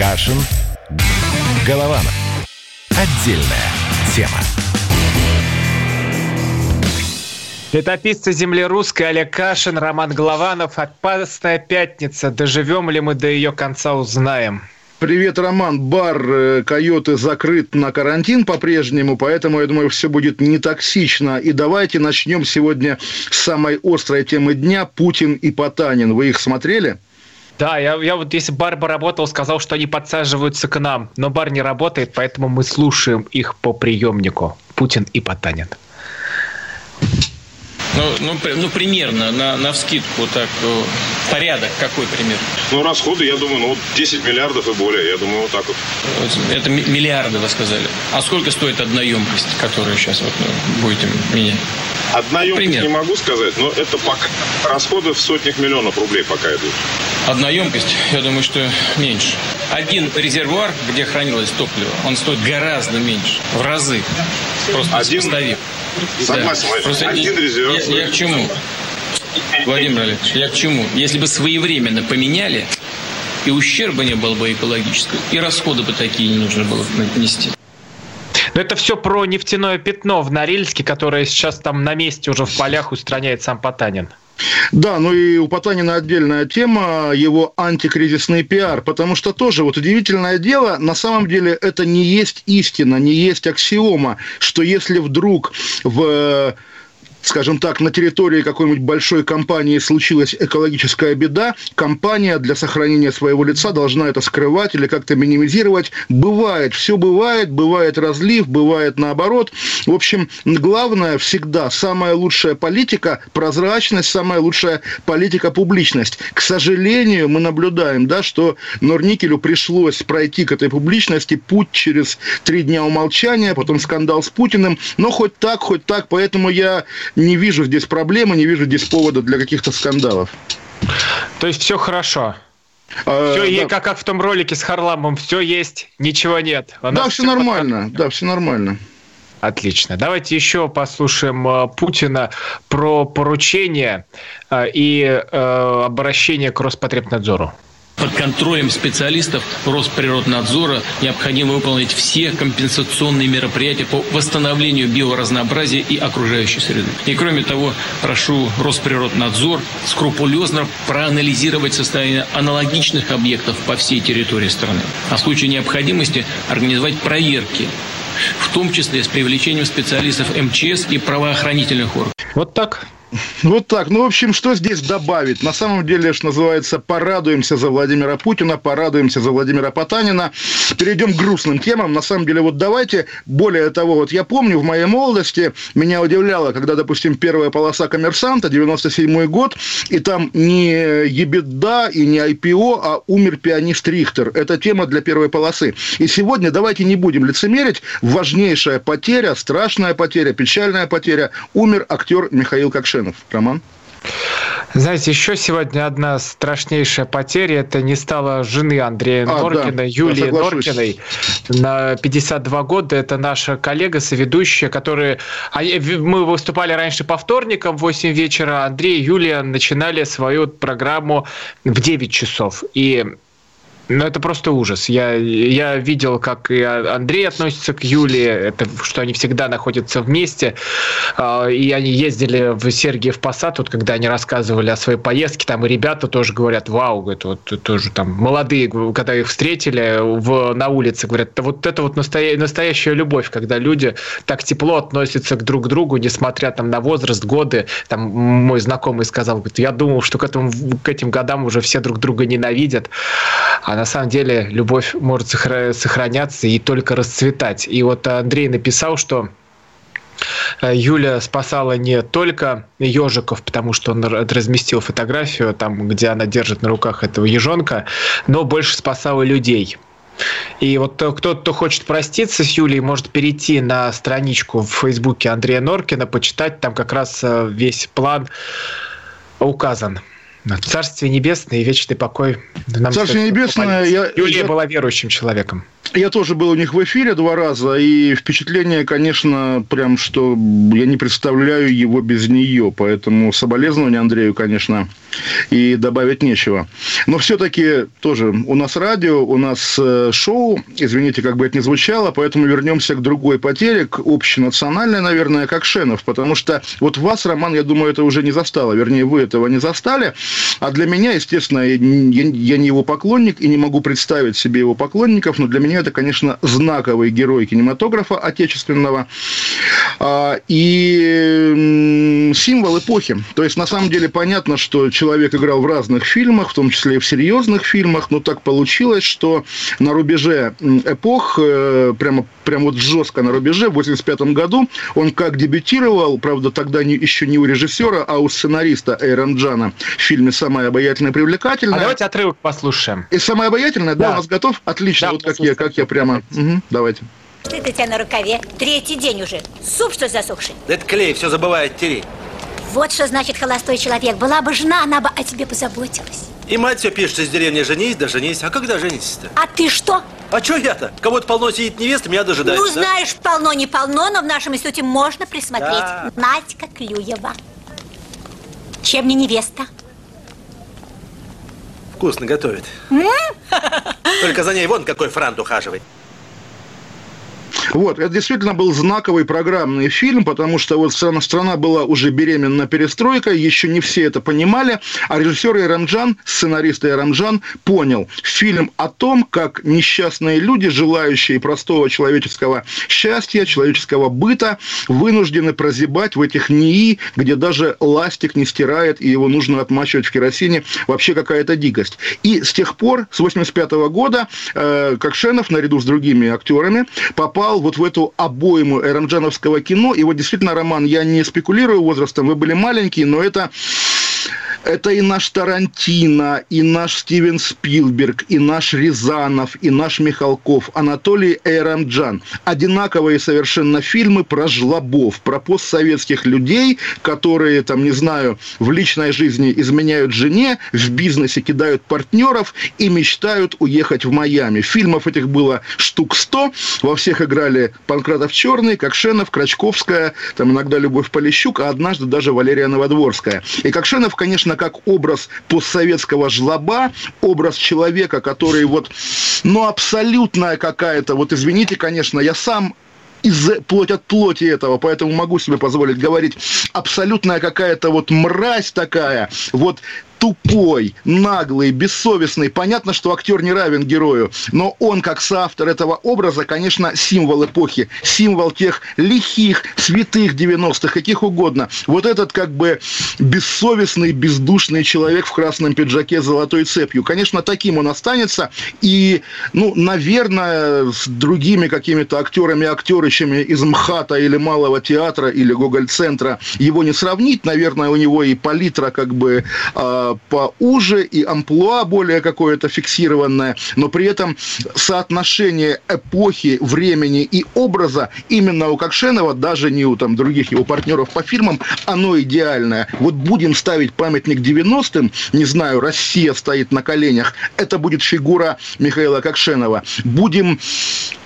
Кашин. Голованов. Отдельная тема. Летописцы земли русской Олег Кашин, Роман Голованов. Опасная пятница. Доживем ли мы до ее конца, узнаем. Привет, Роман. Бар э, «Койоты» закрыт на карантин по-прежнему, поэтому, я думаю, все будет не токсично. И давайте начнем сегодня с самой острой темы дня – Путин и Потанин. Вы их смотрели? Да, я, я вот если бар бы работал, сказал, что они подсаживаются к нам. Но бар не работает, поэтому мы слушаем их по приемнику. Путин и Потанин. Ну, ну, ну примерно, на, на вскидку так, э, порядок какой пример? Ну, расходы, я думаю, ну, 10 миллиардов и более, я думаю, вот так вот. Это миллиарды, вы сказали. А сколько стоит одна емкость, которую сейчас вот ну, будете менять? Одна емкость Пример. не могу сказать, но это пока расходы в сотнях миллионов рублей пока идут. Одна емкость, я думаю, что меньше. Один резервуар, где хранилось топливо, он стоит гораздо меньше, в разы. Просто Один, Согласен, да. Просто один резерв. Я, я к чему? Владимир Олегович, я к чему? Если бы своевременно поменяли, и ущерба не было бы экологического, и расходы бы такие не нужно было нести. Но это все про нефтяное пятно в Норильске, которое сейчас там на месте уже в полях устраняет сам Потанин. Да, ну и у Потанина отдельная тема, его антикризисный пиар, потому что тоже вот удивительное дело, на самом деле это не есть истина, не есть аксиома, что если вдруг в скажем так, на территории какой-нибудь большой компании случилась экологическая беда, компания для сохранения своего лица должна это скрывать или как-то минимизировать. Бывает, все бывает, бывает разлив, бывает наоборот. В общем, главное всегда, самая лучшая политика – прозрачность, самая лучшая политика – публичность. К сожалению, мы наблюдаем, да, что Норникелю пришлось пройти к этой публичности путь через три дня умолчания, потом скандал с Путиным, но хоть так, хоть так, поэтому я не вижу здесь проблемы, не вижу здесь повода для каких-то скандалов. То есть все хорошо? А, все, да. как, как в том ролике с Харламом, все есть, ничего нет. да, все, все нормально, под... да, все нормально. Отлично. Давайте еще послушаем э, Путина про поручение э, и э, обращение к Роспотребнадзору под контролем специалистов Росприроднадзора необходимо выполнить все компенсационные мероприятия по восстановлению биоразнообразия и окружающей среды. И кроме того, прошу Росприроднадзор скрупулезно проанализировать состояние аналогичных объектов по всей территории страны. А в случае необходимости организовать проверки в том числе с привлечением специалистов МЧС и правоохранительных органов. Вот так. Вот так. Ну, в общем, что здесь добавить? На самом деле, что называется, порадуемся за Владимира Путина, порадуемся за Владимира Потанина. Перейдем к грустным темам. На самом деле, вот давайте, более того, вот я помню, в моей молодости меня удивляло, когда, допустим, первая полоса коммерсанта, 97 год, и там не ебеда и не IPO, а умер пианист Рихтер. Это тема для первой полосы. И сегодня давайте не будем лицемерить. Важнейшая потеря, страшная потеря, печальная потеря. Умер актер Михаил Кокшин. Кувшинов. Роман? Знаете, еще сегодня одна страшнейшая потеря. Это не стало жены Андрея а, Норкина, да, Юлии Норкиной. На 52 года. Это наша коллега, соведущая, которые... Мы выступали раньше по вторникам в 8 вечера. Андрей и Юлия начинали свою программу в 9 часов. И ну, это просто ужас. Я, я видел, как и Андрей относится к Юле, это, что они всегда находятся вместе. А, и они ездили в Сергиев Посад, вот когда они рассказывали о своей поездке, там и ребята тоже говорят, вау, говорят, вот тоже там молодые, когда их встретили в, на улице, говорят, вот это вот настоя, настоящая любовь, когда люди так тепло относятся к друг другу, несмотря там на возраст, годы. Там мой знакомый сказал, говорит, я думал, что к, этому, к этим годам уже все друг друга ненавидят. А на самом деле любовь может сохраняться и только расцветать. И вот Андрей написал, что э, Юля спасала не только ежиков, потому что он разместил фотографию, там, где она держит на руках этого ежонка, но больше спасала людей. И вот кто-то, кто хочет проститься с Юлей, может перейти на страничку в Фейсбуке Андрея Норкина, почитать, там как раз э, весь план указан. Царствие небесное и вечный покой. Нам Царствие небесное... Я, Юлия я... была верующим человеком. Я тоже был у них в эфире два раза, и впечатление, конечно, прям, что я не представляю его без нее, поэтому соболезнования Андрею, конечно, и добавить нечего. Но все-таки тоже у нас радио, у нас э, шоу, извините, как бы это ни звучало, поэтому вернемся к другой потере, к общенациональной, наверное, как Шенов, потому что вот вас, Роман, я думаю, это уже не застало, вернее, вы этого не застали, а для меня, естественно, я не его поклонник и не могу представить себе его поклонников, но для меня это, конечно, знаковый герой кинематографа отечественного. А, и символ эпохи. То есть, на самом деле, понятно, что человек играл в разных фильмах, в том числе и в серьезных фильмах, но так получилось, что на рубеже эпох, э, прямо, прямо вот жестко на рубеже, в 85 году, он как дебютировал, правда, тогда не, еще не у режиссера, а у сценариста Эйрон Джана в фильме «Самая обаятельная и привлекательная». А давайте отрывок послушаем. И «Самая обаятельная», да, да у нас готов? Отлично, да, вот как я, как я прямо... Угу, давайте. Что это у тебя на рукаве? Третий день уже. Суп, что засохший? Да это клей, все забывает тереть. Вот что значит холостой человек. Была бы жена, она бы о тебе позаботилась. И мать все пишет из деревни «женись, да женись». А когда женитесь-то? А ты что? А что я-то? Кого-то полно сидит невеста, меня дожидается. Ну, знаешь, полно не полно, но в нашем институте можно присмотреть. Да. Надька Клюева. Чем не невеста? Вкусно готовит. Только за ней вон какой франт ухаживает. Вот, это действительно был знаковый программный фильм, потому что вот страна, страна была уже беременна перестройкой, еще не все это понимали, а режиссер Иранджан, сценарист Иранджан, понял фильм о том, как несчастные люди, желающие простого человеческого счастья, человеческого быта, вынуждены прозябать в этих НИИ, где даже ластик не стирает, и его нужно отмачивать в керосине. Вообще какая-то дикость. И с тех пор, с 85 года, э, Кокшенов, наряду с другими актерами, попал вот в эту обойму эрамджановского кино. И вот действительно, Роман, я не спекулирую возрастом, вы были маленькие, но это это и наш Тарантино, и наш Стивен Спилберг, и наш Рязанов, и наш Михалков, Анатолий Эйрамджан. Одинаковые совершенно фильмы про жлобов, про постсоветских людей, которые, там, не знаю, в личной жизни изменяют жене, в бизнесе кидают партнеров и мечтают уехать в Майами. Фильмов этих было штук сто, во всех играли Панкратов Черный, Кокшенов, Крачковская, там иногда Любовь Полищук, а однажды даже Валерия Новодворская. И Кокшенов, конечно, конечно, как образ постсоветского жлоба, образ человека, который вот, ну, абсолютная какая-то, вот извините, конечно, я сам из плоть от плоти этого, поэтому могу себе позволить говорить, абсолютная какая-то вот мразь такая, вот тупой, наглый, бессовестный. Понятно, что актер не равен герою, но он, как соавтор этого образа, конечно, символ эпохи, символ тех лихих, святых 90-х, каких угодно. Вот этот как бы бессовестный, бездушный человек в красном пиджаке с золотой цепью. Конечно, таким он останется. И, ну, наверное, с другими какими-то актерами, актерычами из МХАТа или Малого театра или Гоголь-центра его не сравнить. Наверное, у него и палитра как бы э, поуже и амплуа более какое-то фиксированное, но при этом соотношение эпохи, времени и образа именно у Кокшенова, даже не у там, других его партнеров по фильмам, оно идеальное. Вот будем ставить памятник 90-м, не знаю, Россия стоит на коленях, это будет фигура Михаила Кокшенова. Будем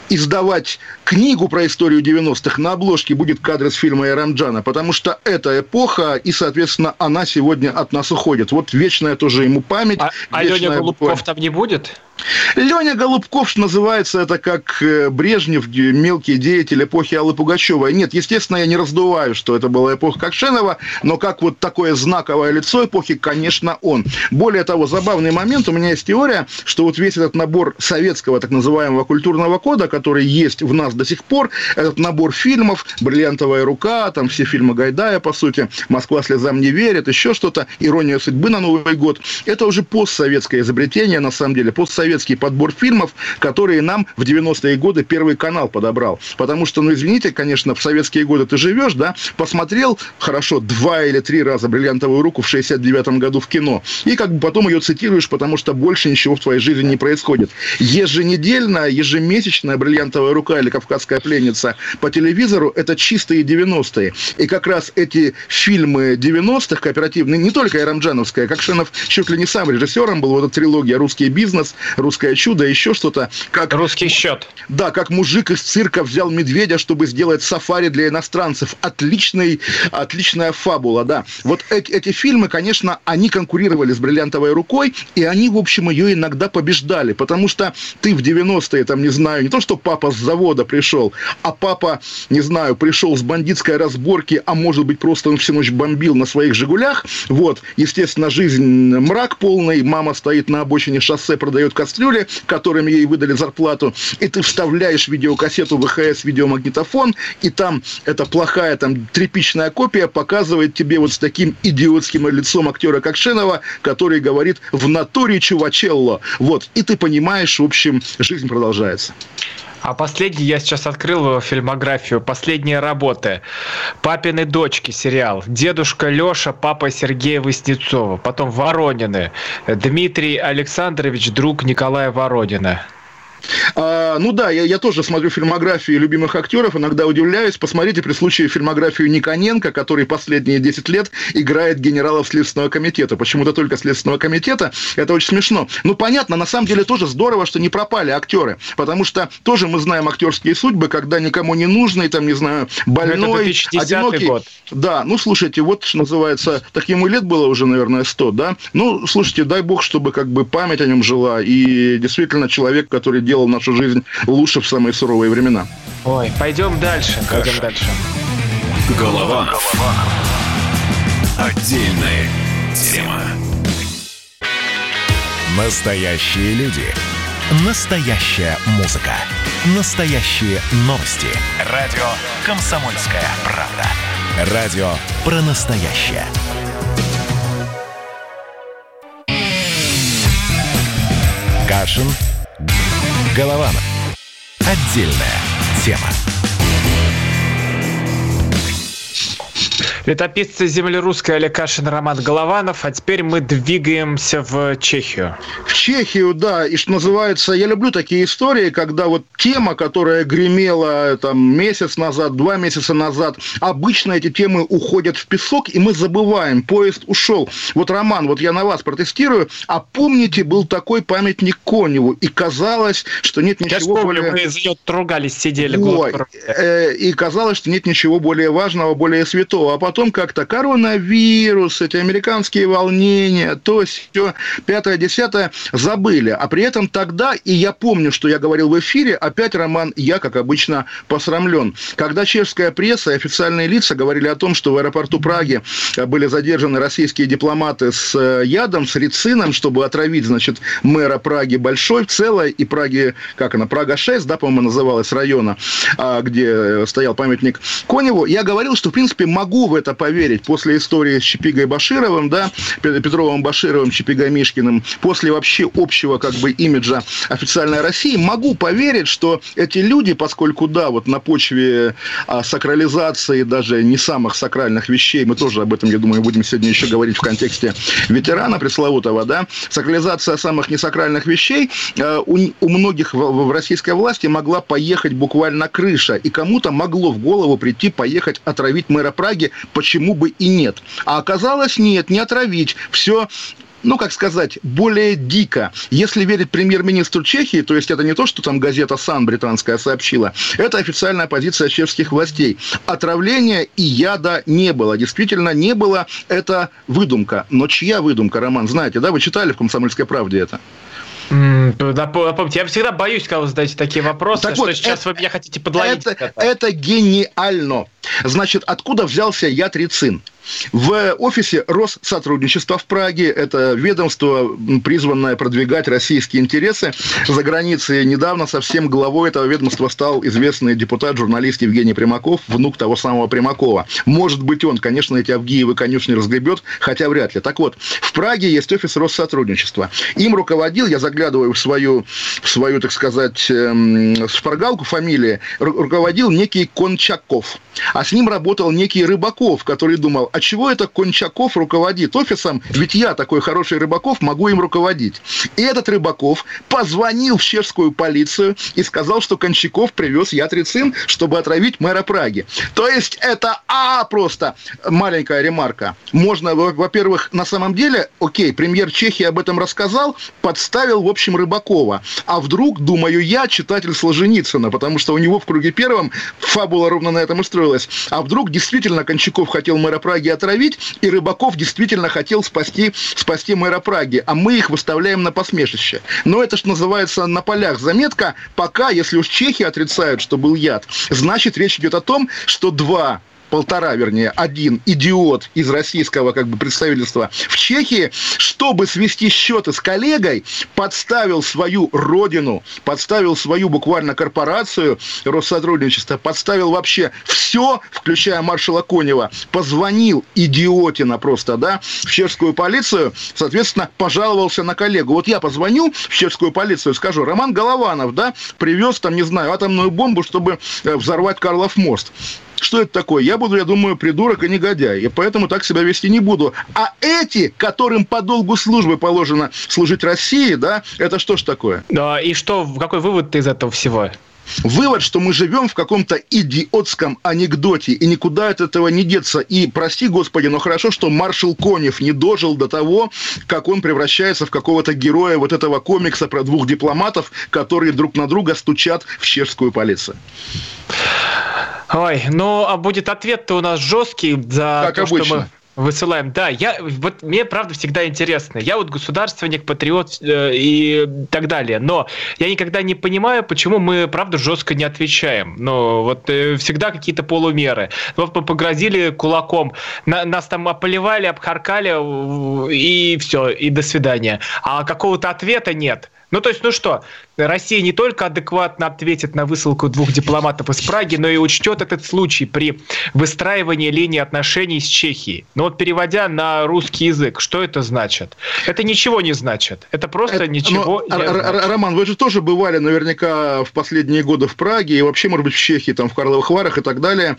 издавать книгу про историю 90-х, на обложке будет кадр из фильма Эрамджана, потому что это эпоха, и, соответственно, она сегодня от нас уходит. Вот вечная тоже ему память. А, а Леня Голубков там не будет? Леня Голубков, что называется, это как э, Брежнев, мелкий деятель эпохи Аллы Пугачевой. Нет, естественно, я не раздуваю, что это была эпоха Кокшенова, но как вот такое знаковое лицо эпохи, конечно, он. Более того, забавный момент, у меня есть теория, что вот весь этот набор советского так называемого культурного кода, который есть в нас до сих пор, этот набор фильмов, «Бриллиантовая рука», там все фильмы Гайдая, по сути, «Москва слезам не верит», еще что-то, «Ирония судьбы» на Новый год, это уже постсоветское изобретение, на самом деле, постсоветское советский подбор фильмов, которые нам в 90-е годы Первый канал подобрал. Потому что, ну, извините, конечно, в советские годы ты живешь, да, посмотрел, хорошо, два или три раза «Бриллиантовую руку» в 69-м году в кино, и как бы потом ее цитируешь, потому что больше ничего в твоей жизни не происходит. Еженедельная, ежемесячная «Бриллиантовая рука» или «Кавказская пленница» по телевизору – это чистые 90-е. И как раз эти фильмы 90-х кооперативные, не только Ирамджановская, как Шенов чуть ли не сам режиссером был, вот эта трилогия «Русский бизнес», русское чудо, еще что-то. Как, Русский счет. Да, как мужик из цирка взял медведя, чтобы сделать сафари для иностранцев. Отличный, отличная фабула, да. Вот эти, эти фильмы, конечно, они конкурировали с «Бриллиантовой рукой», и они, в общем, ее иногда побеждали, потому что ты в 90-е, там, не знаю, не то, что папа с завода пришел, а папа, не знаю, пришел с бандитской разборки, а может быть, просто он всю ночь бомбил на своих «Жигулях», вот, естественно, жизнь мрак полный, мама стоит на обочине шоссе, продает кастрюли, которыми ей выдали зарплату, и ты вставляешь видеокассету ВХС, видеомагнитофон, и там эта плохая там тряпичная копия показывает тебе вот с таким идиотским лицом актера Кокшенова, который говорит в натуре чувачелло. Вот, и ты понимаешь, в общем, жизнь продолжается. А последний, я сейчас открыл фильмографию, последние работы. «Папины дочки» сериал. Дедушка Леша, папа Сергея Васнецова. Потом «Воронины». Дмитрий Александрович, друг Николая Воронина. А, ну да, я, я тоже смотрю фильмографии любимых актеров, иногда удивляюсь. Посмотрите при случае фильмографию Никоненко, который последние 10 лет играет генералов Следственного комитета. Почему-то только Следственного комитета. Это очень смешно. Ну, понятно, на самом деле тоже здорово, что не пропали актеры. Потому что тоже мы знаем актерские судьбы, когда никому не нужный, там, не знаю, больной, одинокий. Год. Да, ну, слушайте, вот, что называется, так ему лет было уже, наверное, 100, да? Ну, слушайте, дай бог, чтобы как бы память о нем жила. И действительно человек, который делал делал нашу жизнь лучше в самые суровые времена. Ой, пойдем дальше, Каша. пойдем дальше. Голова. Голова. Отдельная тема. Настоящие люди. Настоящая музыка. Настоящие новости. Радио «Комсомольская правда». Радио про настоящее. Кашин. Голованов. Отдельная тема. Летописцы земли русской Олег Кашин, Роман Голованов. А теперь мы двигаемся в Чехию. В Чехию, да. И что называется, я люблю такие истории, когда вот тема, которая гремела там месяц назад, два месяца назад, обычно эти темы уходят в песок, и мы забываем, поезд ушел. Вот, Роман, вот я на вас протестирую. А помните, был такой памятник Коневу, и казалось, что нет ничего я помню, более... мы из нее тругались, сидели. Ой, э, и казалось, что нет ничего более важного, более святого. А потом потом как-то коронавирус, эти американские волнения, то все, пятое, десятое, забыли. А при этом тогда, и я помню, что я говорил в эфире, опять, Роман, я, как обычно, посрамлен. Когда чешская пресса и официальные лица говорили о том, что в аэропорту Праги были задержаны российские дипломаты с э, ядом, с рицином, чтобы отравить, значит, мэра Праги Большой, целой, и Праги, как она, Прага-6, да, по-моему, называлась района, а, где стоял памятник Коневу, я говорил, что, в принципе, могу в это поверить. После истории с Чепигой Башировым, да, Петровым Башировым, Чепигой Мишкиным, после вообще общего как бы имиджа официальной России, могу поверить, что эти люди, поскольку, да, вот на почве а, сакрализации даже не самых сакральных вещей, мы тоже об этом, я думаю, будем сегодня еще говорить в контексте ветерана пресловутого, да, сакрализация самых несакральных вещей а, у, у многих в, в российской власти могла поехать буквально крыша, и кому-то могло в голову прийти поехать отравить мэра Праги почему бы и нет. А оказалось, нет, не отравить. Все ну, как сказать, более дико. Если верить премьер-министру Чехии, то есть это не то, что там газета «Сан» британская сообщила, это официальная позиция чешских властей. Отравления и яда не было. Действительно, не было. Это выдумка. Но чья выдумка, Роман? Знаете, да? Вы читали в «Комсомольской правде» это? Напомните, я всегда боюсь, когда вы задаете такие вопросы, так что вот, сейчас это, вы меня хотите подловить. Это, это гениально. Значит, откуда взялся яд рицин? В офисе Россотрудничества в Праге, это ведомство, призванное продвигать российские интересы за границей, недавно совсем главой этого ведомства стал известный депутат, журналист Евгений Примаков, внук того самого Примакова. Может быть, он, конечно, эти Авгиевы конюшни разгребет, хотя вряд ли. Так вот, в Праге есть офис Россотрудничества. Им руководил, я заглядываю в свою, в свою так сказать, эм, шпаргалку фамилии, руководил некий Кончаков. а с ним работал некий Рыбаков, который думал, а чего это Кончаков руководит офисом, ведь я такой хороший Рыбаков, могу им руководить. И этот Рыбаков позвонил в чешскую полицию и сказал, что Кончаков привез ятрицин, чтобы отравить мэра Праги. То есть это а просто маленькая ремарка. Можно, во-первых, на самом деле, окей, премьер Чехии об этом рассказал, подставил, в общем, Рыбакова. А вдруг, думаю я, читатель Солженицына, потому что у него в круге первом фабула ровно на этом и строилась. А вдруг действительно Кончаков хотел мэра Праги отравить, и Рыбаков действительно хотел спасти, спасти мэра Праги, а мы их выставляем на посмешище. Но это что называется на полях заметка, пока, если уж чехи отрицают, что был яд, значит речь идет о том, что два полтора, вернее, один идиот из российского как бы представительства в Чехии, чтобы свести счеты с коллегой, подставил свою родину, подставил свою буквально корпорацию Россотрудничества, подставил вообще все, включая маршала Конева, позвонил идиотина просто, да, в чешскую полицию, соответственно, пожаловался на коллегу. Вот я позвоню в чешскую полицию, скажу, Роман Голованов, да, привез там, не знаю, атомную бомбу, чтобы э, взорвать Карлов мост что это такое? Я буду, я думаю, придурок и негодяй, и поэтому так себя вести не буду. А эти, которым по долгу службы положено служить России, да, это что ж такое? Да, и что, какой вывод ты из этого всего? Вывод, что мы живем в каком-то идиотском анекдоте, и никуда от этого не деться. И, прости господи, но хорошо, что маршал Конев не дожил до того, как он превращается в какого-то героя вот этого комикса про двух дипломатов, которые друг на друга стучат в чешскую полицию. Ой, ну а будет ответ-то у нас жесткий за как то, обычно. что мы Высылаем, да. Я вот мне правда всегда интересно. Я вот государственник, патриот э, и так далее. Но я никогда не понимаю, почему мы правда жестко не отвечаем. Ну вот э, всегда какие-то полумеры. Вот мы погрозили кулаком, на, нас там ополивали, обхаркали и все, и до свидания. А какого-то ответа нет. Ну, то есть, ну что, Россия не только адекватно ответит на высылку двух дипломатов из Праги, но и учтет этот случай при выстраивании линии отношений с Чехией. Но вот переводя на русский язык, что это значит? Это ничего не значит. Это просто это, ничего но, не значит. Роман, вы же тоже бывали наверняка в последние годы в Праге и вообще, может быть, в Чехии, там, в Карловых Варах и так далее.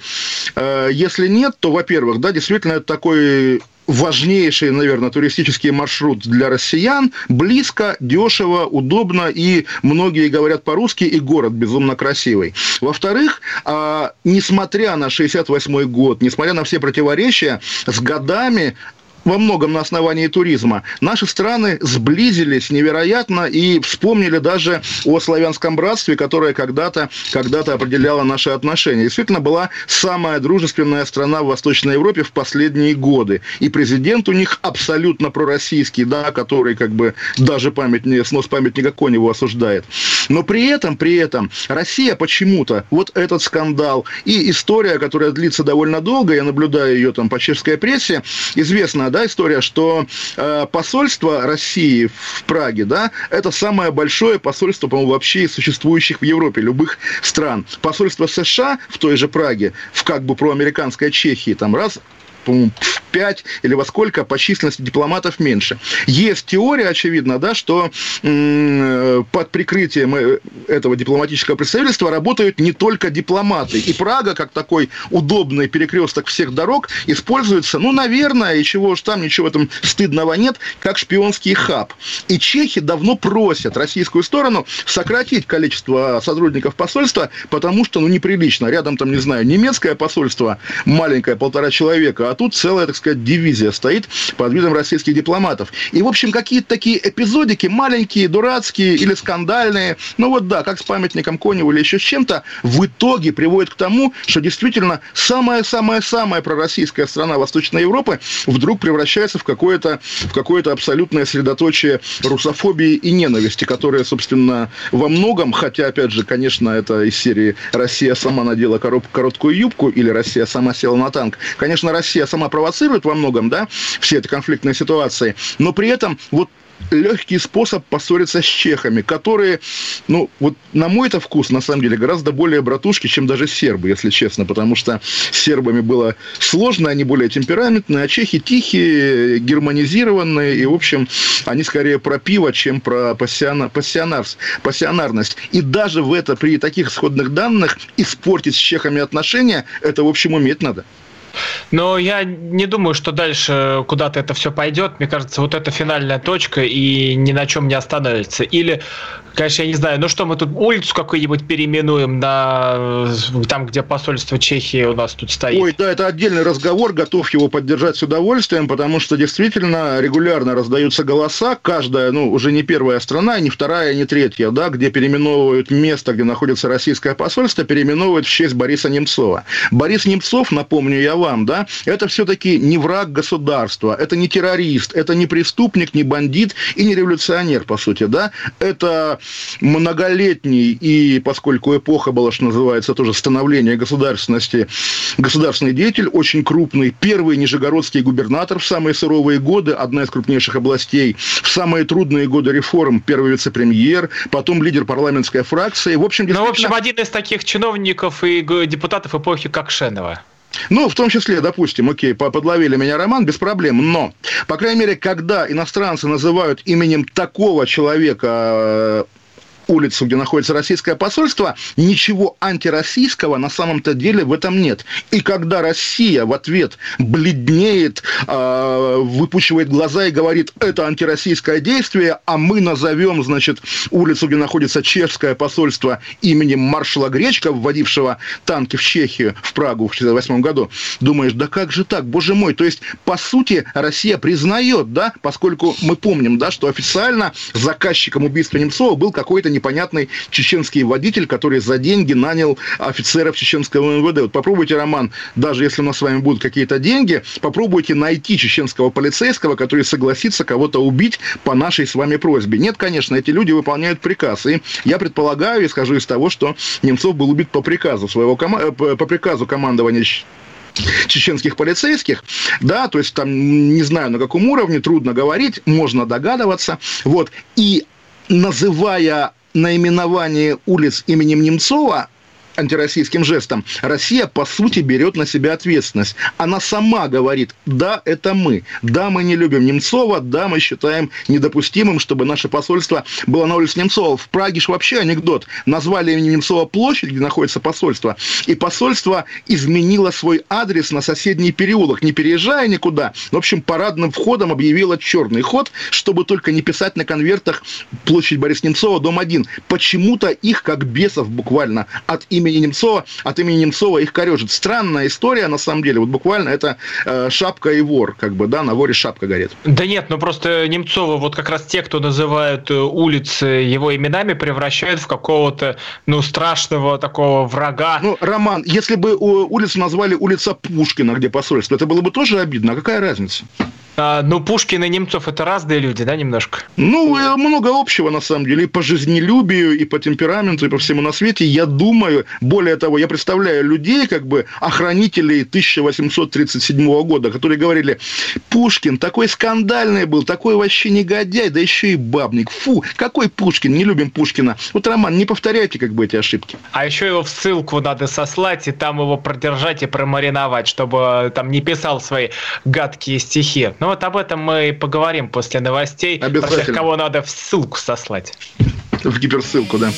Э, если нет, то, во-первых, да, действительно, это такой важнейший, наверное, туристический маршрут для россиян. Близко, дешево, удобно, и многие говорят по-русски, и город безумно красивый. Во-вторых, а, несмотря на 68 год, несмотря на все противоречия, с годами во многом на основании туризма, наши страны сблизились невероятно и вспомнили даже о славянском братстве, которое когда-то когда определяло наши отношения. Действительно, была самая дружественная страна в Восточной Европе в последние годы. И президент у них абсолютно пророссийский, да, который как бы даже памятник, снос памятника Коневу осуждает. Но при этом, при этом Россия почему-то, вот этот скандал и история, которая длится довольно долго, я наблюдаю ее там по чешской прессе, известна, да, история, что э, посольство России в Праге, да, это самое большое посольство, по-моему, вообще из существующих в Европе, любых стран. Посольство США в той же Праге, в как бы проамериканской Чехии, там раз по-моему, в 5 или во сколько по численности дипломатов меньше. Есть теория, очевидно, да, что под прикрытием э, этого дипломатического представительства работают не только дипломаты. И Прага, как такой удобный перекресток всех дорог, используется, ну, наверное, и чего уж там, ничего в этом стыдного нет, как шпионский хаб. И чехи давно просят российскую сторону сократить количество сотрудников посольства, потому что, ну, неприлично. Рядом там, не знаю, немецкое посольство, маленькое, полтора человека, а тут целая, так сказать, дивизия стоит под видом российских дипломатов. И, в общем, какие-то такие эпизодики, маленькие, дурацкие или скандальные, ну вот да, как с памятником Коневу или еще с чем-то, в итоге приводят к тому, что действительно самая-самая-самая пророссийская страна Восточной Европы вдруг превращается в какое-то в какое-то абсолютное средоточие русофобии и ненависти, которая, собственно, во многом, хотя, опять же, конечно, это из серии «Россия сама надела короткую юбку» или «Россия сама села на танк», конечно, Россия сама провоцирует во многом, да, все эти конфликтные ситуации, но при этом вот легкий способ поссориться с чехами, которые, ну, вот на мой это вкус, на самом деле, гораздо более братушки, чем даже сербы, если честно, потому что с сербами было сложно, они более темпераментные, а чехи тихие, германизированные, и, в общем, они скорее про пиво, чем про пассиона, пассионарс, пассионарность. И даже в это, при таких исходных данных, испортить с чехами отношения, это, в общем, уметь надо. Но я не думаю, что дальше куда-то это все пойдет. Мне кажется, вот это финальная точка и ни на чем не остановится. Или Конечно, я не знаю, ну что, мы тут улицу какую-нибудь переименуем на там, где посольство Чехии у нас тут стоит? Ой, да, это отдельный разговор, готов его поддержать с удовольствием, потому что действительно регулярно раздаются голоса, каждая, ну, уже не первая страна, не вторая, не третья, да, где переименовывают место, где находится российское посольство, переименовывают в честь Бориса Немцова. Борис Немцов, напомню я вам, да, это все-таки не враг государства, это не террорист, это не преступник, не бандит и не революционер, по сути, да, это многолетний, и поскольку эпоха была, что называется, тоже становление государственности, государственный деятель, очень крупный, первый нижегородский губернатор в самые суровые годы, одна из крупнейших областей, в самые трудные годы реформ, первый вице-премьер, потом лидер парламентской фракции. В общем, действительно... Ну, в общем, один из таких чиновников и депутатов эпохи Кокшенова. Ну, в том числе, допустим, окей, подловили меня роман, без проблем, но, по крайней мере, когда иностранцы называют именем такого человека улицу, где находится российское посольство, ничего антироссийского на самом-то деле в этом нет. И когда Россия в ответ бледнеет, э, выпучивает глаза и говорит, это антироссийское действие, а мы назовем, значит, улицу, где находится чешское посольство именем маршала Гречка, вводившего танки в Чехию, в Прагу в 1968 году, думаешь, да как же так, боже мой, то есть, по сути, Россия признает, да, поскольку мы помним, да, что официально заказчиком убийства Немцова был какой-то непонятный чеченский водитель, который за деньги нанял офицеров чеченского МВД. Вот попробуйте, Роман, даже если у нас с вами будут какие-то деньги, попробуйте найти чеченского полицейского, который согласится кого-то убить по нашей с вами просьбе. Нет, конечно, эти люди выполняют приказ. И я предполагаю, исхожу из того, что Немцов был убит по приказу своего э, по приказу командования чеченских полицейских, да, то есть там не знаю на каком уровне, трудно говорить, можно догадываться, вот, и называя наименование улиц именем Немцова антироссийским жестом, Россия, по сути, берет на себя ответственность. Она сама говорит, да, это мы, да, мы не любим Немцова, да, мы считаем недопустимым, чтобы наше посольство было на улице Немцова. В Праге же вообще анекдот. Назвали Немцова площадь, где находится посольство, и посольство изменило свой адрес на соседний переулок, не переезжая никуда. В общем, парадным входом объявило черный ход, чтобы только не писать на конвертах площадь Бориса Немцова, дом 1. Почему-то их, как бесов буквально, от имени имени Немцова, от имени Немцова их корежит. Странная история, на самом деле. Вот буквально это э, шапка и вор, как бы, да, на воре шапка горит. Да нет, ну просто Немцова, вот как раз те, кто называют э, улицы его именами, превращают в какого-то, ну, страшного такого врага. Ну, Роман, если бы улицу назвали улица Пушкина, где посольство, это было бы тоже обидно. А какая разница? А, ну, Пушкин и Немцов – это разные люди, да, немножко? Ну, много общего, на самом деле, и по жизнелюбию, и по темпераменту, и по всему на свете. Я думаю, более того, я представляю людей, как бы, охранителей 1837 года, которые говорили, Пушкин такой скандальный был, такой вообще негодяй, да еще и бабник. Фу, какой Пушкин, не любим Пушкина. Вот, Роман, не повторяйте, как бы, эти ошибки. А еще его в ссылку надо сослать, и там его продержать и промариновать, чтобы э, там не писал свои гадкие стихи. Ну вот об этом мы и поговорим после новостей. Про тех, кого надо в ссылку сослать. В гиперссылку, да.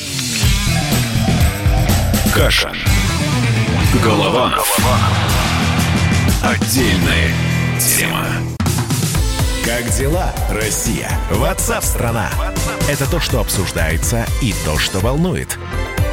Каша. Голова. Отдельная тема. Как дела, Россия? Ватсап-страна! Это то, что обсуждается и то, что волнует.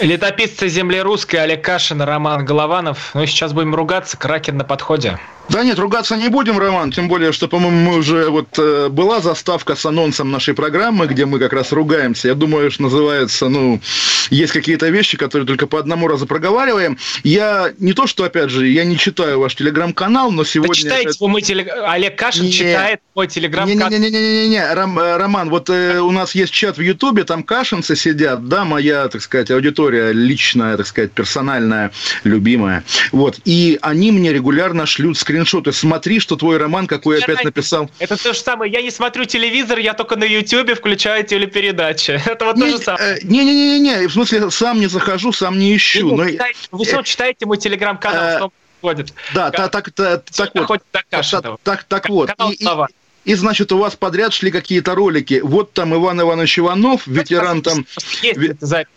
Летописцы земли русской Олег Кашин, Роман Голованов. Ну, сейчас будем ругаться. Кракен на подходе. Да нет, ругаться не будем, Роман, тем более, что, по-моему, мы уже вот э, была заставка с анонсом нашей программы, где мы как раз ругаемся. Я думаю, что называется, ну, есть какие-то вещи, которые только по одному разу проговариваем. Я не то, что, опять же, я не читаю ваш телеграм-канал, но сегодня... Почитайте, это... мы телег... Олег Кашин не, читает мой телеграм-канал. Не-не-не, Роман, вот э, у нас есть чат в Ютубе, там кашинцы сидят, да, моя, так сказать, аудитория личная, так сказать, персональная, любимая. Вот, и они мне регулярно шлют скриншоты. Смотри, что твой роман, какой я опять написал. Это то же самое. Я не смотрю телевизор, я только на Ютубе включаю телепередачи. Это вот не, то же самое. Э, Не-не-не, в смысле, сам не захожу, сам не ищу. Ну, но... читайте, вы все читаете мой телеграм-канал, э, что происходит. Да, так, так, так, так вот. Так, так, так вот. И, и, значит, у вас подряд шли какие-то ролики. Вот там Иван Иванович Иванов, ветеран там...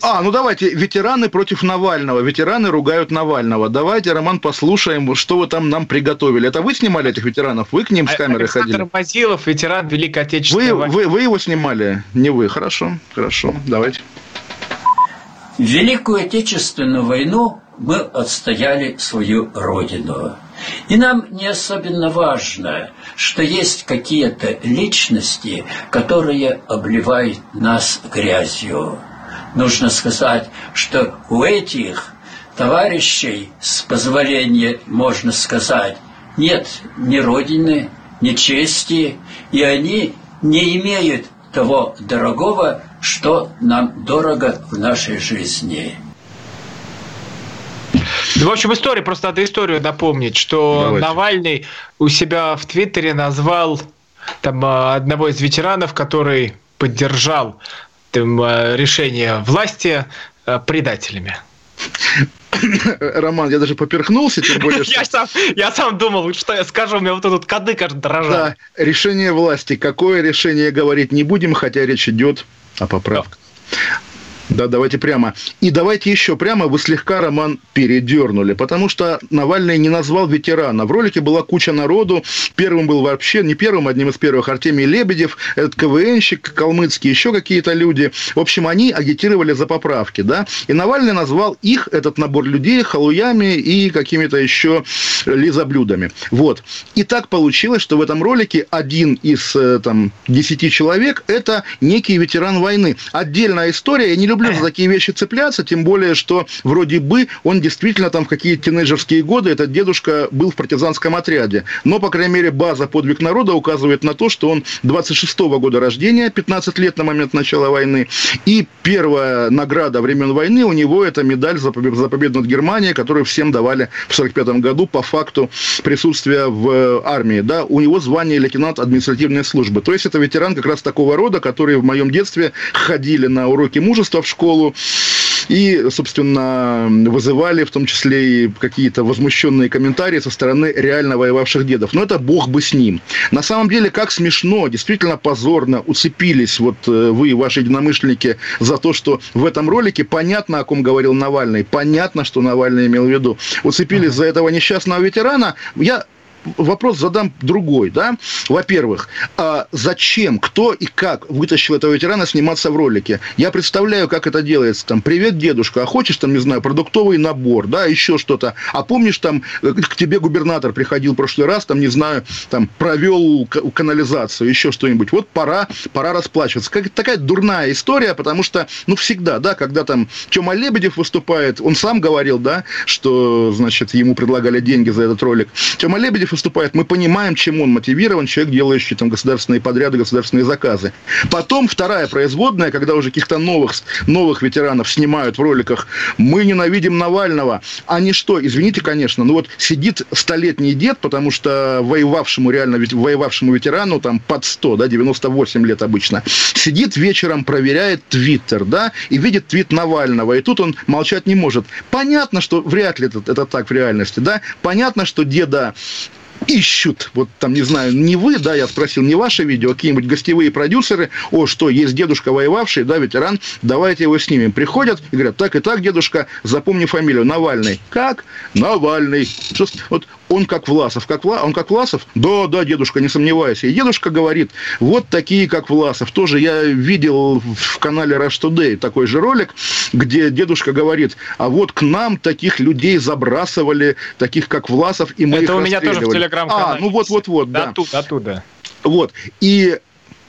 А, ну давайте, ветераны против Навального. Ветераны ругают Навального. Давайте, Роман, послушаем, что вы там нам приготовили. Это вы снимали этих ветеранов? Вы к ним с а, камерой Александр ходили? Александр Базилов, ветеран Великой Отечественной вы, войны. Вы, вы его снимали? Не вы. Хорошо, хорошо. Давайте. Великую Отечественную войну мы отстояли свою родину. И нам не особенно важно, что есть какие-то личности, которые обливают нас грязью. Нужно сказать, что у этих товарищей, с позволения можно сказать, нет ни родины, ни чести, и они не имеют того дорогого, что нам дорого в нашей жизни. В общем, история, просто надо историю напомнить, что Давайте. Навальный у себя в Твиттере назвал там э, одного из ветеранов, который поддержал там, э, решение власти э, предателями. Роман, я даже поперхнулся, тем более, что... я, сам, я сам думал, что я скажу, у меня вот этот кадык аж дрожал. Да, решение власти. Какое решение говорить не будем, хотя речь идет о поправках. Да, давайте прямо. И давайте еще прямо вы слегка роман передернули, потому что Навальный не назвал ветерана. В ролике была куча народу. Первым был вообще, не первым, одним из первых Артемий Лебедев, этот КВНщик, калмыцкий, еще какие-то люди. В общем, они агитировали за поправки, да. И Навальный назвал их, этот набор людей, халуями и какими-то еще лизоблюдами. Вот. И так получилось, что в этом ролике один из э, там десяти человек – это некий ветеран войны. Отдельная история, я не люблю за такие вещи цепляться, тем более, что вроде бы он действительно там в какие-то тинейджерские годы, этот дедушка был в партизанском отряде. Но, по крайней мере, база «Подвиг народа» указывает на то, что он 26-го года рождения, 15 лет на момент начала войны, и первая награда времен войны у него это медаль за, побед, за победу над Германией, которую всем давали в 45 году по факту присутствия в армии. Да, у него звание лейтенант административной службы. То есть это ветеран как раз такого рода, которые в моем детстве ходили на уроки мужества в школу и, собственно, вызывали в том числе и какие-то возмущенные комментарии со стороны реально воевавших дедов. Но это бог бы с ним. На самом деле, как смешно, действительно позорно уцепились вот э, вы и ваши единомышленники за то, что в этом ролике понятно, о ком говорил Навальный, понятно, что Навальный имел в виду. Уцепились за этого несчастного ветерана. Я вопрос задам другой, да. Во-первых, а зачем, кто и как вытащил этого ветерана сниматься в ролике? Я представляю, как это делается. Там, привет, дедушка, а хочешь там, не знаю, продуктовый набор, да, еще что-то. А помнишь, там, э, к тебе губернатор приходил в прошлый раз, там, не знаю, там, провел канализацию, еще что-нибудь. Вот пора, пора расплачиваться. Как, такая дурная история, потому что, ну, всегда, да, когда там Тёма Лебедев выступает, он сам говорил, да, что, значит, ему предлагали деньги за этот ролик. Тёма Лебедев выступает, мы понимаем, чем он мотивирован, человек, делающий там государственные подряды, государственные заказы. Потом вторая производная, когда уже каких-то новых, новых ветеранов снимают в роликах, мы ненавидим Навального. Они что, извините, конечно, ну вот сидит столетний дед, потому что воевавшему реально, воевавшему ветерану там под 100, да, 98 лет обычно, сидит вечером, проверяет Твиттер, да, и видит твит Навального, и тут он молчать не может. Понятно, что вряд ли это, это так в реальности, да, понятно, что деда ищут, вот там, не знаю, не вы, да, я спросил, не ваше видео, а какие-нибудь гостевые продюсеры, о, что, есть дедушка воевавший, да, ветеран, давайте его снимем. Приходят и говорят, так и так, дедушка, запомни фамилию, Навальный. Как? Навальный. Вот он как Власов. Как Вла... Он как Власов? Да, да, дедушка, не сомневайся. И дедушка говорит, вот такие, как Власов. Тоже я видел в канале Rush Today такой же ролик, где дедушка говорит, а вот к нам таких людей забрасывали, таких как Власов, и мы Это их у меня тоже в телеграм-канале. А, ну вот-вот-вот, да. Оттуда, оттуда. Вот. И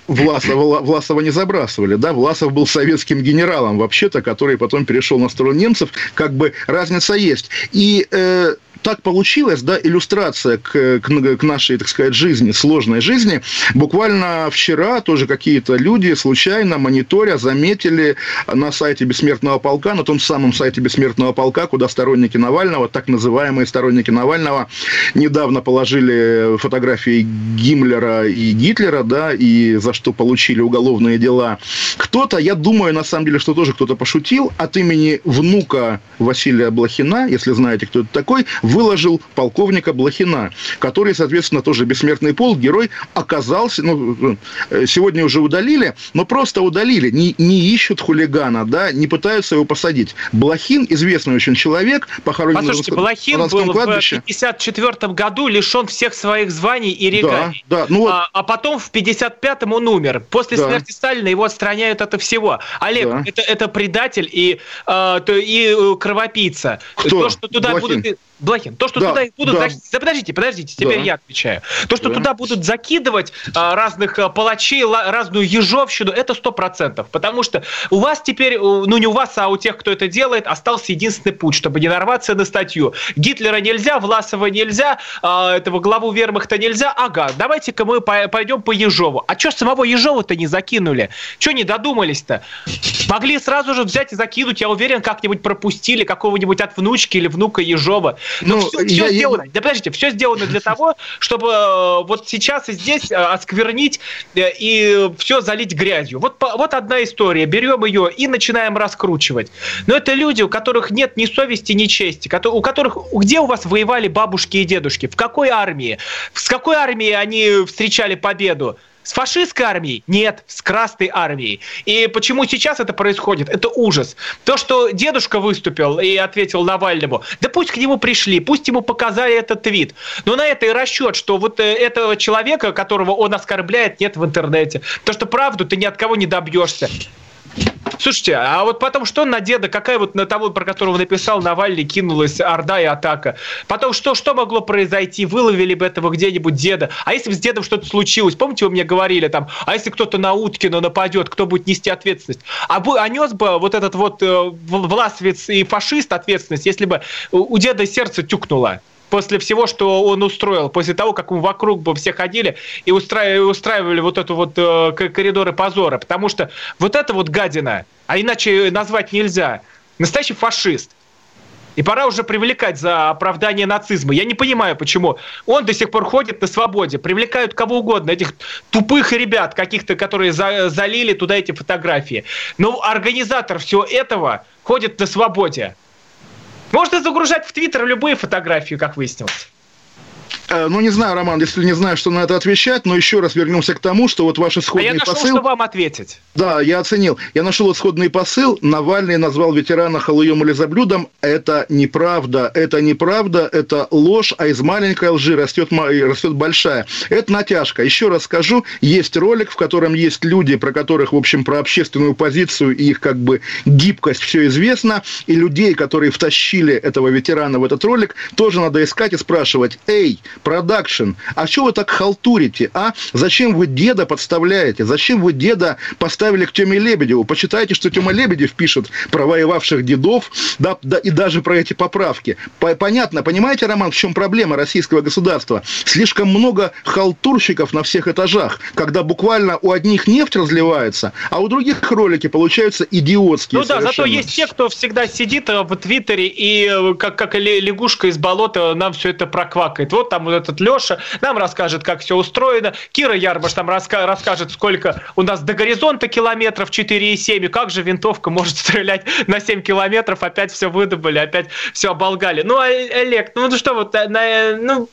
Власова, Власова не забрасывали, да, Власов был советским генералом вообще-то, который потом перешел на сторону немцев, как бы разница есть. И э, так получилось, да, иллюстрация к, к, к нашей, так сказать, жизни, сложной жизни. Буквально вчера тоже какие-то люди случайно мониторя заметили на сайте Бессмертного полка, на том самом сайте Бессмертного полка, куда сторонники Навального, так называемые сторонники Навального, недавно положили фотографии Гиммлера и Гитлера, да, и за что получили уголовные дела. Кто-то, я думаю, на самом деле, что тоже кто-то пошутил, от имени внука Василия Блохина, если знаете, кто это такой, выложил полковника Блохина, который, соответственно, тоже бессмертный пол, герой, оказался, ну, э, сегодня уже удалили, но просто удалили, не, не ищут хулигана, да, не пытаются его посадить. Блохин, известный очень человек, похоронен Послушайте, на Блохин был кладбище. в 54 году лишен всех своих званий и регалий. Да, да, ну вот... а, а потом в 55-м он умер. После да. смерти Сталина его отстраняют от всего. Олег, да. это, это предатель и, э, и э, кровопийца. Кто? То, что туда Блохин. будут... Блохин, то, что да, туда будут... Да. Да, подождите, подождите, теперь да. я отвечаю. То, что да. туда будут закидывать а, разных а, палачей, ла, разную ежовщину, это сто процентов. Потому что у вас теперь, ну не у вас, а у тех, кто это делает, остался единственный путь, чтобы не нарваться на статью. Гитлера нельзя, Власова нельзя, а, этого главу вермахта нельзя. Ага, давайте-ка мы пойдем по Ежову. А что самого Ежова-то не закинули? Что не додумались-то? Могли сразу же взять и закинуть, я уверен, как-нибудь пропустили какого-нибудь от внучки или внука Ежова. Но ну, все, все я, сделано. Я... Да подождите, все сделано для того, чтобы э, вот сейчас и здесь э, осквернить э, и все залить грязью. Вот, вот одна история. Берем ее и начинаем раскручивать. Но это люди, у которых нет ни совести, ни чести, у которых где у вас воевали бабушки и дедушки? В какой армии? С какой армией они встречали победу? С фашистской армией? Нет, с Красной армией. И почему сейчас это происходит? Это ужас. То, что дедушка выступил и ответил Навальному, да пусть к нему пришли, пусть ему показали этот твит. Но на это и расчет, что вот э, этого человека, которого он оскорбляет, нет в интернете. То, что правду ты ни от кого не добьешься. Слушайте, а вот потом что на деда, какая вот на того, про которого написал Навальный, кинулась орда и атака? Потом что, что могло произойти? Выловили бы этого где-нибудь деда? А если бы с дедом что-то случилось? Помните, вы мне говорили там, а если кто-то на Уткина нападет, кто будет нести ответственность? А, бы, а нес бы вот этот вот э, власовец и фашист ответственность, если бы у деда сердце тюкнуло? После всего, что он устроил, после того, как вокруг бы все ходили и устраивали, устраивали вот эту вот э, коридоры позора. Потому что вот это вот гадина, а иначе назвать нельзя, настоящий фашист. И пора уже привлекать за оправдание нацизма. Я не понимаю, почему. Он до сих пор ходит на свободе. Привлекают кого угодно. Этих тупых ребят каких-то, которые за, залили туда эти фотографии. Но организатор всего этого ходит на свободе. Можно загружать в Твиттер любые фотографии, как выяснилось. Э, ну, не знаю, Роман, если не знаю, что на это отвечать, но еще раз вернемся к тому, что вот ваши исходный посыл... А я нашел, посыл... что вам ответить. Да, я оценил. Я нашел исходный посыл. Навальный назвал ветерана халуем или заблюдом. Это неправда. Это неправда, это ложь, а из маленькой лжи растет, растет большая. Это натяжка. Еще раз скажу, есть ролик, в котором есть люди, про которых, в общем, про общественную позицию и их как бы гибкость все известно. И людей, которые втащили этого ветерана в этот ролик, тоже надо искать и спрашивать, эй, продакшн. А что вы так халтурите, а? Зачем вы деда подставляете? Зачем вы деда поставили к Теме Лебедеву? Почитайте, что Тема Лебедев пишет про воевавших дедов, да, да и даже про эти поправки. Понятно, понимаете, Роман, в чем проблема российского государства? Слишком много халтурщиков на всех этажах, когда буквально у одних нефть разливается, а у других ролики получаются идиотские. Ну да, зато есть те, кто всегда сидит э, в Твиттере и э, как, как лягушка из болота нам все это проквакает. Вот там вот этот Леша нам расскажет, как все устроено. Кира Ярмаш там раска- расскажет, сколько у нас до горизонта километров 4,7, и как же винтовка может стрелять на 7 километров, опять все выдумали, опять все оболгали. Ну, а, Олег, ну что вот, на, ну,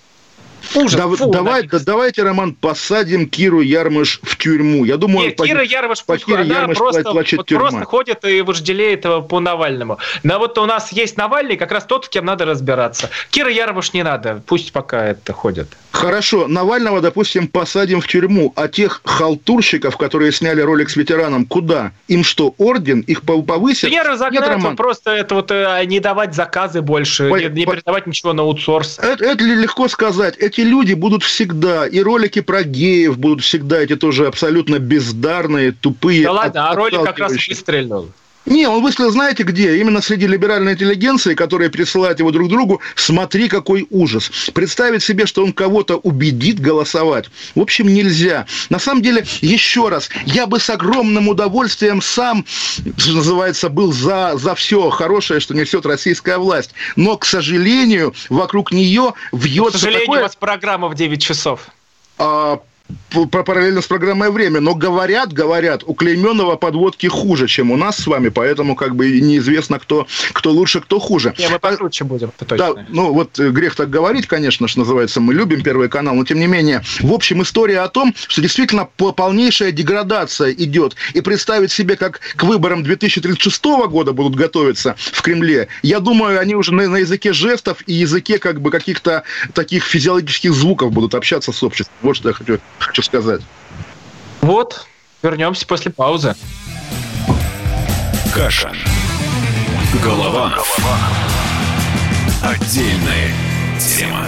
Ужас, да, фу, давай, да, давайте, Роман, посадим Киру Ярмыш в тюрьму. Я думаю, Нет, по, Кира Ярмыш, по Кире Ярмыш просто, вот просто ходит и вожделеет по Навальному. Но вот у нас есть Навальный, как раз тот, с кем надо разбираться. Кира Ярмыш не надо, пусть пока это ходит. Хорошо, Навального, допустим, посадим в тюрьму, а тех халтурщиков, которые сняли ролик с ветераном, куда? Им что, орден? Их повысят? Не разогнать, Нет, Роман. просто это вот э, не давать заказы больше, по, не, не передавать ничего на аутсорс. Это, это легко сказать. Эти люди будут всегда, и ролики про геев будут всегда эти тоже абсолютно бездарные, тупые. Да ладно, а ролик как раз выстрелил. Не, он выстрелил, знаете где? Именно среди либеральной интеллигенции, которая присылает его друг другу. Смотри, какой ужас. Представить себе, что он кого-то убедит голосовать. В общем, нельзя. На самом деле, еще раз, я бы с огромным удовольствием сам, что называется, был за, за все хорошее, что несет российская власть. Но, к сожалению, вокруг нее вьется К сожалению, такое... у вас программа в 9 часов. А, параллельно с программой «Время». Но говорят, говорят, у Клейменова подводки хуже, чем у нас с вами, поэтому как бы неизвестно, кто, кто лучше, кто хуже. Не, мы покруче будем, это точно. Да, ну вот э, грех так говорить, конечно, что называется, мы любим Первый канал, но тем не менее, в общем, история о том, что действительно полнейшая деградация идет, и представить себе, как к выборам 2036 года будут готовиться в Кремле, я думаю, они уже на, на языке жестов и языке как бы каких-то таких физиологических звуков будут общаться с обществом. Вот что я хочу хочу сказать. Вот, вернемся после паузы. Каша. Голова. Голова. Отдельная тема.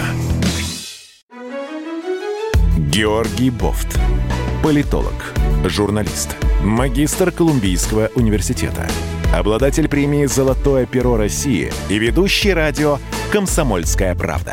Георгий Бофт. Политолог, журналист, магистр Колумбийского университета, обладатель премии «Золотое перо России» и ведущий радио «Комсомольская правда»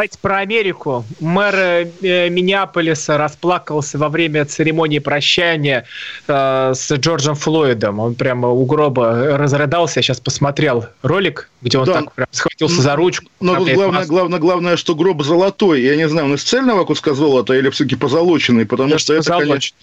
Давайте про Америку. Мэр э, Миннеаполиса расплакался во время церемонии прощания э, с Джорджем Флойдом. Он прямо у гроба разрыдался. Я сейчас посмотрел ролик, где он да. так прям схватился за ручку. Но тут главное, главное, главное, что гроб золотой. Я не знаю, он из цельного куска золота или все-таки позолоченный, потому что это, конечно,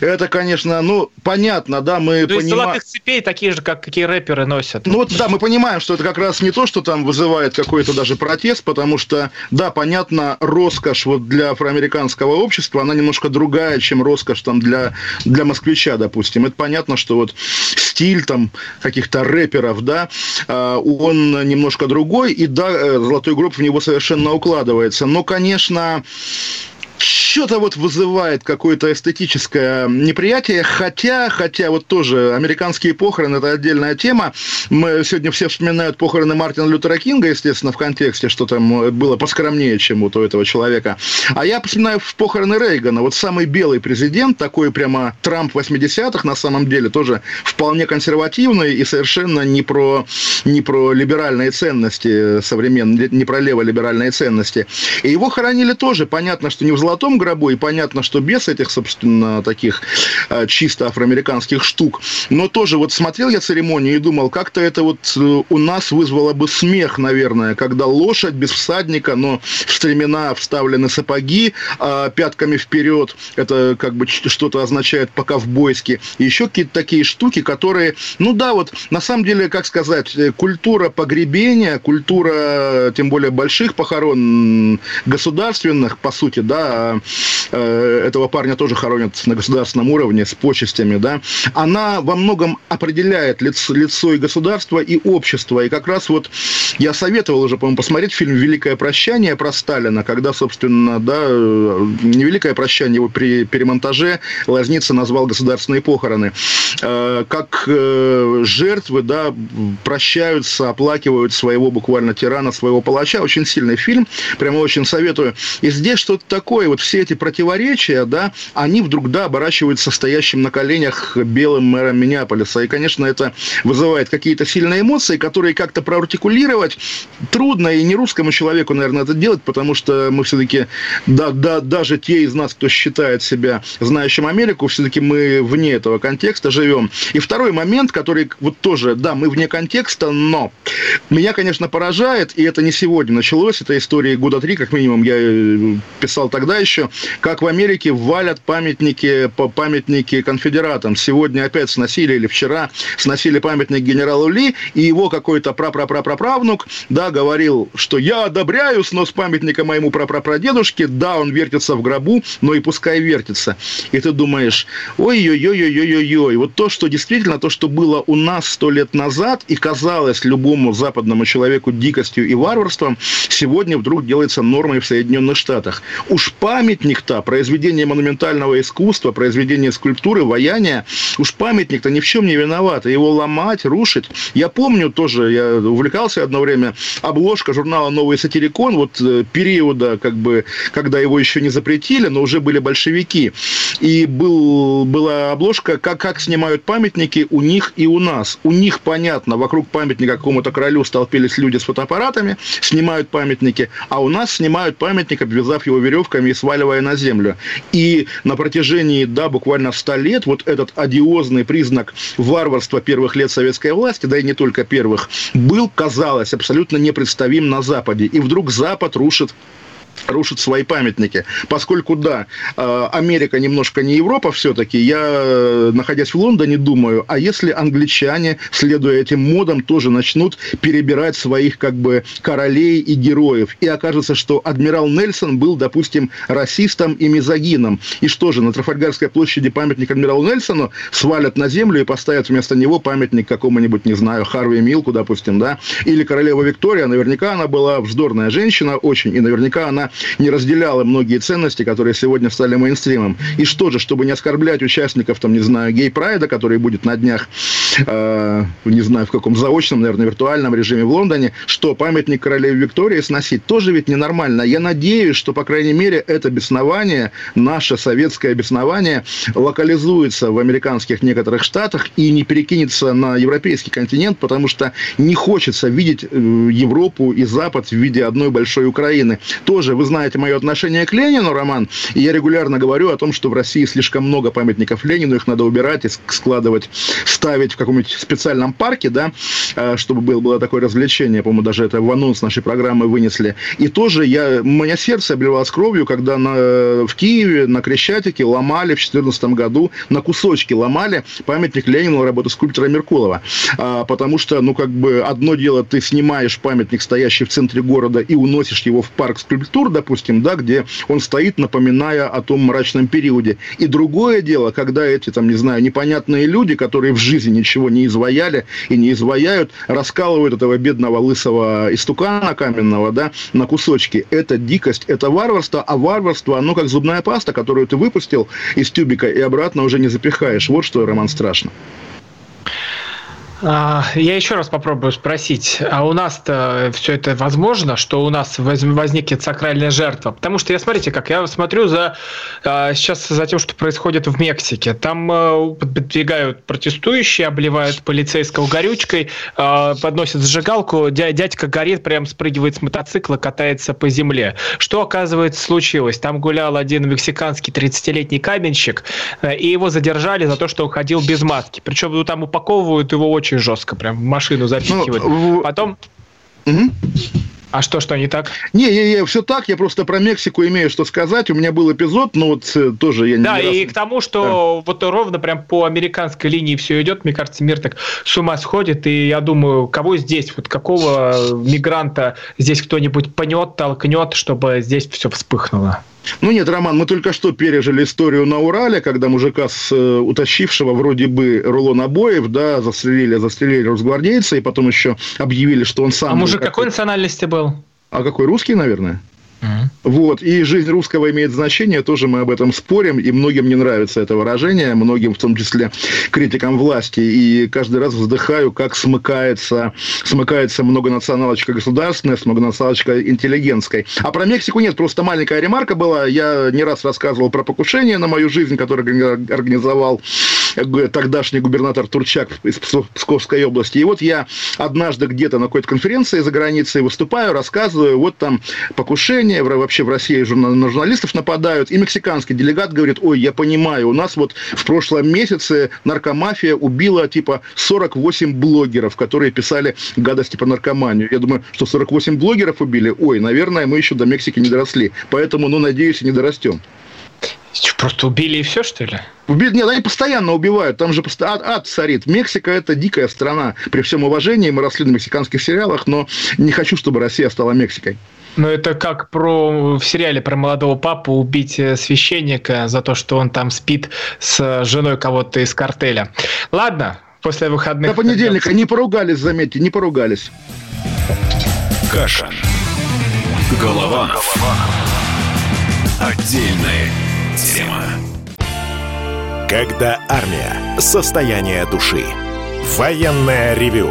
это, конечно, ну, понятно, да, мы понимаем... золотых цепей такие же, как какие рэперы носят. Ну вот, да, мы понимаем, что это как раз не то, что там вызывает какой-то даже протест, потому что да, понятно, роскошь вот для афроамериканского общества, она немножко другая, чем роскошь там для, для москвича, допустим. Это понятно, что вот стиль там каких-то рэперов, да, а, он немножко другой, и да, э, «Золотой гроб» в него совершенно укладывается. Но, конечно, что-то вот вызывает какое-то эстетическое неприятие, хотя, хотя вот тоже американские похороны – это отдельная тема. Мы сегодня все вспоминают похороны Мартина Лютера Кинга, естественно, в контексте, что там было поскромнее, чем вот у этого человека. А я вспоминаю похороны Рейгана. Вот самый белый президент, такой прямо Трамп 80-х на самом деле, тоже вполне консервативный и совершенно не про, не про либеральные ценности современные, не про леволиберальные ценности. И его хоронили тоже, понятно, что не в золотом гробу, и понятно, что без этих, собственно, таких э, чисто афроамериканских штук. Но тоже вот смотрел я церемонию и думал, как-то это вот э, у нас вызвало бы смех, наверное, когда лошадь без всадника, но в стремена вставлены сапоги а пятками вперед. Это как бы что-то означает по-ковбойски. И еще какие-то такие штуки, которые, ну да, вот на самом деле, как сказать, э, культура погребения, культура, тем более больших похорон государственных, по сути, да, Э, этого парня тоже хоронят на государственном уровне с почестями, да, она во многом определяет лицо, лицо и государства, и общества. И как раз вот я советовал уже, по-моему, посмотреть фильм «Великое прощание» про Сталина, когда, собственно, да, э, не «Великое прощание», его при перемонтаже Лазница назвал государственные похороны. Э, как жертвы, да, прощаются, оплакивают своего буквально тирана, своего палача. Очень сильный фильм, прямо очень советую. И здесь что-то такое, вот все эти противоречия, да, они вдруг, да, оборачиваются стоящим на коленях белым мэром Миннеаполиса. И, конечно, это вызывает какие-то сильные эмоции, которые как-то проартикулировать трудно, и не русскому человеку, наверное, это делать, потому что мы все-таки, да, да, даже те из нас, кто считает себя знающим Америку, все-таки мы вне этого контекста живем. И второй момент, который вот тоже, да, мы вне контекста, но меня, конечно, поражает, и это не сегодня началось, это история года три, как минимум, я э, писал тогда еще, как в Америке валят памятники, памятники конфедератам. Сегодня опять сносили, или вчера сносили памятник генералу Ли, и его какой-то прапрапраправнук, да, говорил, что я одобряю снос памятника моему прапрапрадедушке, да, он вертится в гробу, но и пускай вертится. И ты думаешь, ой-ой-ой-ой-ой-ой, вот то, что действительно, то, что было у нас сто лет назад и казалось любому западному человеку дикостью и варварством, сегодня вдруг делается нормой в Соединенных Штатах. Уж памятник-то, произведение монументального искусства, произведение скульптуры, ваяния, уж памятник-то ни в чем не виноват. Его ломать, рушить. Я помню тоже, я увлекался одно время, обложка журнала «Новый сатирикон», вот э, периода, как бы, когда его еще не запретили, но уже были большевики. И был, была обложка, как, как снимают памятники у них и у нас. У них, понятно, вокруг памятника какому-то королю столпились люди с фотоаппаратами, снимают памятники, а у нас снимают памятник, обвязав его веревками и сваливая на землю. И на протяжении, да, буквально 100 лет вот этот одиозный признак варварства первых лет советской власти, да и не только первых, был, казалось, абсолютно непредставим на Западе. И вдруг Запад рушит рушит свои памятники. Поскольку, да, э, Америка немножко не Европа все-таки, я, э, находясь в Лондоне, думаю, а если англичане, следуя этим модам, тоже начнут перебирать своих как бы королей и героев, и окажется, что адмирал Нельсон был, допустим, расистом и мизогином, и что же, на Трафальгарской площади памятник адмиралу Нельсону свалят на землю и поставят вместо него памятник какому-нибудь, не знаю, Харви Милку, допустим, да, или королева Виктория, наверняка она была вздорная женщина очень, и наверняка она не разделяла многие ценности, которые сегодня стали мейнстримом. И что же, чтобы не оскорблять участников, там, не знаю, гей-прайда, который будет на днях, э, не знаю, в каком заочном, наверное, виртуальном режиме в Лондоне, что памятник королеве Виктории сносить, тоже ведь ненормально. Я надеюсь, что, по крайней мере, это беснование, наше советское беснование, локализуется в американских некоторых штатах и не перекинется на европейский континент, потому что не хочется видеть э, Европу и Запад в виде одной большой Украины. Тоже вы знаете мое отношение к Ленину, Роман, и я регулярно говорю о том, что в России слишком много памятников Ленину, их надо убирать и складывать, ставить в каком-нибудь специальном парке, да, э, чтобы было, было такое развлечение, по-моему, даже это в анонс нашей программы вынесли. И тоже я, меня сердце обливалось кровью, когда на, в Киеве на Крещатике ломали в 2014 году, на кусочки ломали памятник Ленину работы скульптора Меркулова. А, потому что, ну, как бы, одно дело, ты снимаешь памятник, стоящий в центре города, и уносишь его в парк скульптур, допустим, да, где он стоит, напоминая о том мрачном периоде. И другое дело, когда эти, там, не знаю, непонятные люди, которые в жизни ничего не изваяли и не изваяют, раскалывают этого бедного лысого истукана каменного, да, на кусочки. Это дикость, это варварство, а варварство, оно как зубная паста, которую ты выпустил из тюбика и обратно уже не запихаешь. Вот что, Роман, страшно. А, я еще раз попробую спросить, а у нас-то все это возможно, что у нас возникнет сакральная жертва? Потому что я, смотрите, как я смотрю за а, сейчас за тем, что происходит в Мексике. Там а, подбегают протестующие, обливают полицейского горючкой, подносят зажигалку, дядька горит, прям спрыгивает с мотоцикла, катается по земле. Что, оказывается, случилось? Там гулял один мексиканский 30-летний каменщик, и его задержали за то, что он ходил без маски. Причем ну, там упаковывают его очень очень жестко, прям в машину запихивают. Ну, Потом... Угу. А что, что не так? Не, не, не, все так. Я просто про Мексику имею что сказать. У меня был эпизод, но вот э, тоже я не Да, и раз... к тому, что да. вот ровно прям по американской линии все идет, мне кажется, мир так с ума сходит. И я думаю, кого здесь, вот какого мигранта здесь кто-нибудь пнет, толкнет, чтобы здесь все вспыхнуло? Ну нет, Роман, мы только что пережили историю на Урале, когда мужика, с, э, утащившего вроде бы рулон обоев, да, застрелили, застрелили росгвардейца, и потом еще объявили, что он сам... А мужик какой национальности был? А какой, русский, наверное? Вот. И жизнь русского имеет значение, тоже мы об этом спорим, и многим не нравится это выражение, многим, в том числе критикам власти. И каждый раз вздыхаю, как смыкается, смыкается многонационалочка государственная с многонационалочкой интеллигентской. А про Мексику нет, просто маленькая ремарка была. Я не раз рассказывал про покушение на мою жизнь, которое организовал тогдашний губернатор Турчак из Псковской области. И вот я однажды где-то на какой-то конференции за границей выступаю, рассказываю, вот там покушение, вообще в России на журналистов нападают, и мексиканский делегат говорит, ой, я понимаю, у нас вот в прошлом месяце наркомафия убила типа 48 блогеров, которые писали гадости по наркоманию. Я думаю, что 48 блогеров убили? Ой, наверное, мы еще до Мексики не доросли. Поэтому, ну, надеюсь, и не дорастем. Просто убили и все, что ли? Убили, нет, они постоянно убивают, там же ад, ад царит. Мексика – это дикая страна. При всем уважении, мы росли на мексиканских сериалах, но не хочу, чтобы Россия стала Мексикой. Ну, это как про в сериале про молодого папу убить э, священника за то, что он там спит с женой кого-то из картеля. Ладно, после выходных... До понедельника не поругались, заметьте, не поругались. Каша. Голова. Голова. Отдельная тема. Когда армия. Состояние души. Военное ревю